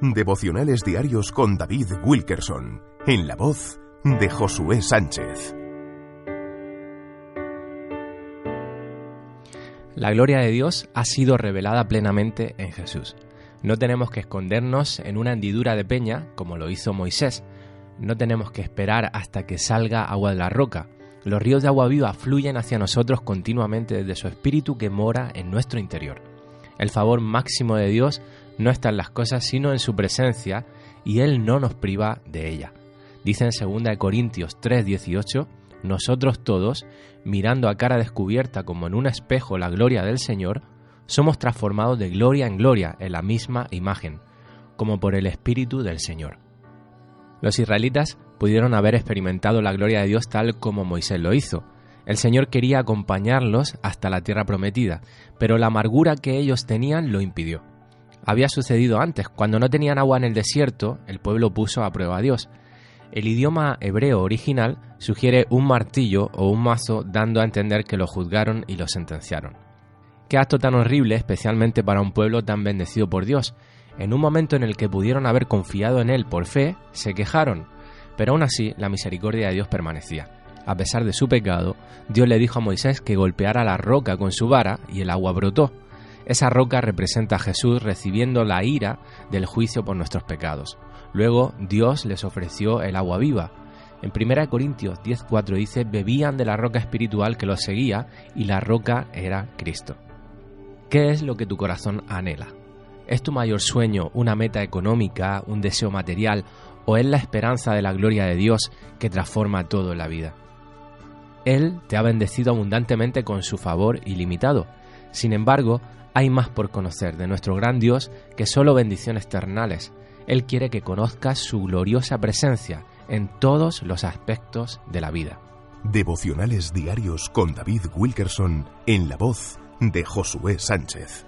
Devocionales diarios con David Wilkerson, en la voz de Josué Sánchez. La gloria de Dios ha sido revelada plenamente en Jesús. No tenemos que escondernos en una hendidura de peña, como lo hizo Moisés. No tenemos que esperar hasta que salga agua de la roca. Los ríos de agua viva fluyen hacia nosotros continuamente desde su espíritu que mora en nuestro interior. El favor máximo de Dios no está en las cosas, sino en su presencia, y Él no nos priva de ella. Dice en 2 Corintios 3:18, nosotros todos, mirando a cara descubierta como en un espejo la gloria del Señor, somos transformados de gloria en gloria en la misma imagen, como por el Espíritu del Señor. Los israelitas pudieron haber experimentado la gloria de Dios tal como Moisés lo hizo. El Señor quería acompañarlos hasta la tierra prometida, pero la amargura que ellos tenían lo impidió. Había sucedido antes, cuando no tenían agua en el desierto, el pueblo puso a prueba a Dios. El idioma hebreo original sugiere un martillo o un mazo dando a entender que lo juzgaron y lo sentenciaron. Qué acto tan horrible, especialmente para un pueblo tan bendecido por Dios. En un momento en el que pudieron haber confiado en Él por fe, se quejaron, pero aún así la misericordia de Dios permanecía. A pesar de su pecado, Dios le dijo a Moisés que golpeara la roca con su vara y el agua brotó. Esa roca representa a Jesús recibiendo la ira del juicio por nuestros pecados. Luego Dios les ofreció el agua viva. En 1 Corintios 10:4 dice, bebían de la roca espiritual que los seguía y la roca era Cristo. ¿Qué es lo que tu corazón anhela? ¿Es tu mayor sueño una meta económica, un deseo material o es la esperanza de la gloria de Dios que transforma todo en la vida? Él te ha bendecido abundantemente con su favor ilimitado. Sin embargo, hay más por conocer de nuestro gran Dios que solo bendiciones ternales. Él quiere que conozcas su gloriosa presencia en todos los aspectos de la vida. Devocionales diarios con David Wilkerson en la voz de Josué Sánchez.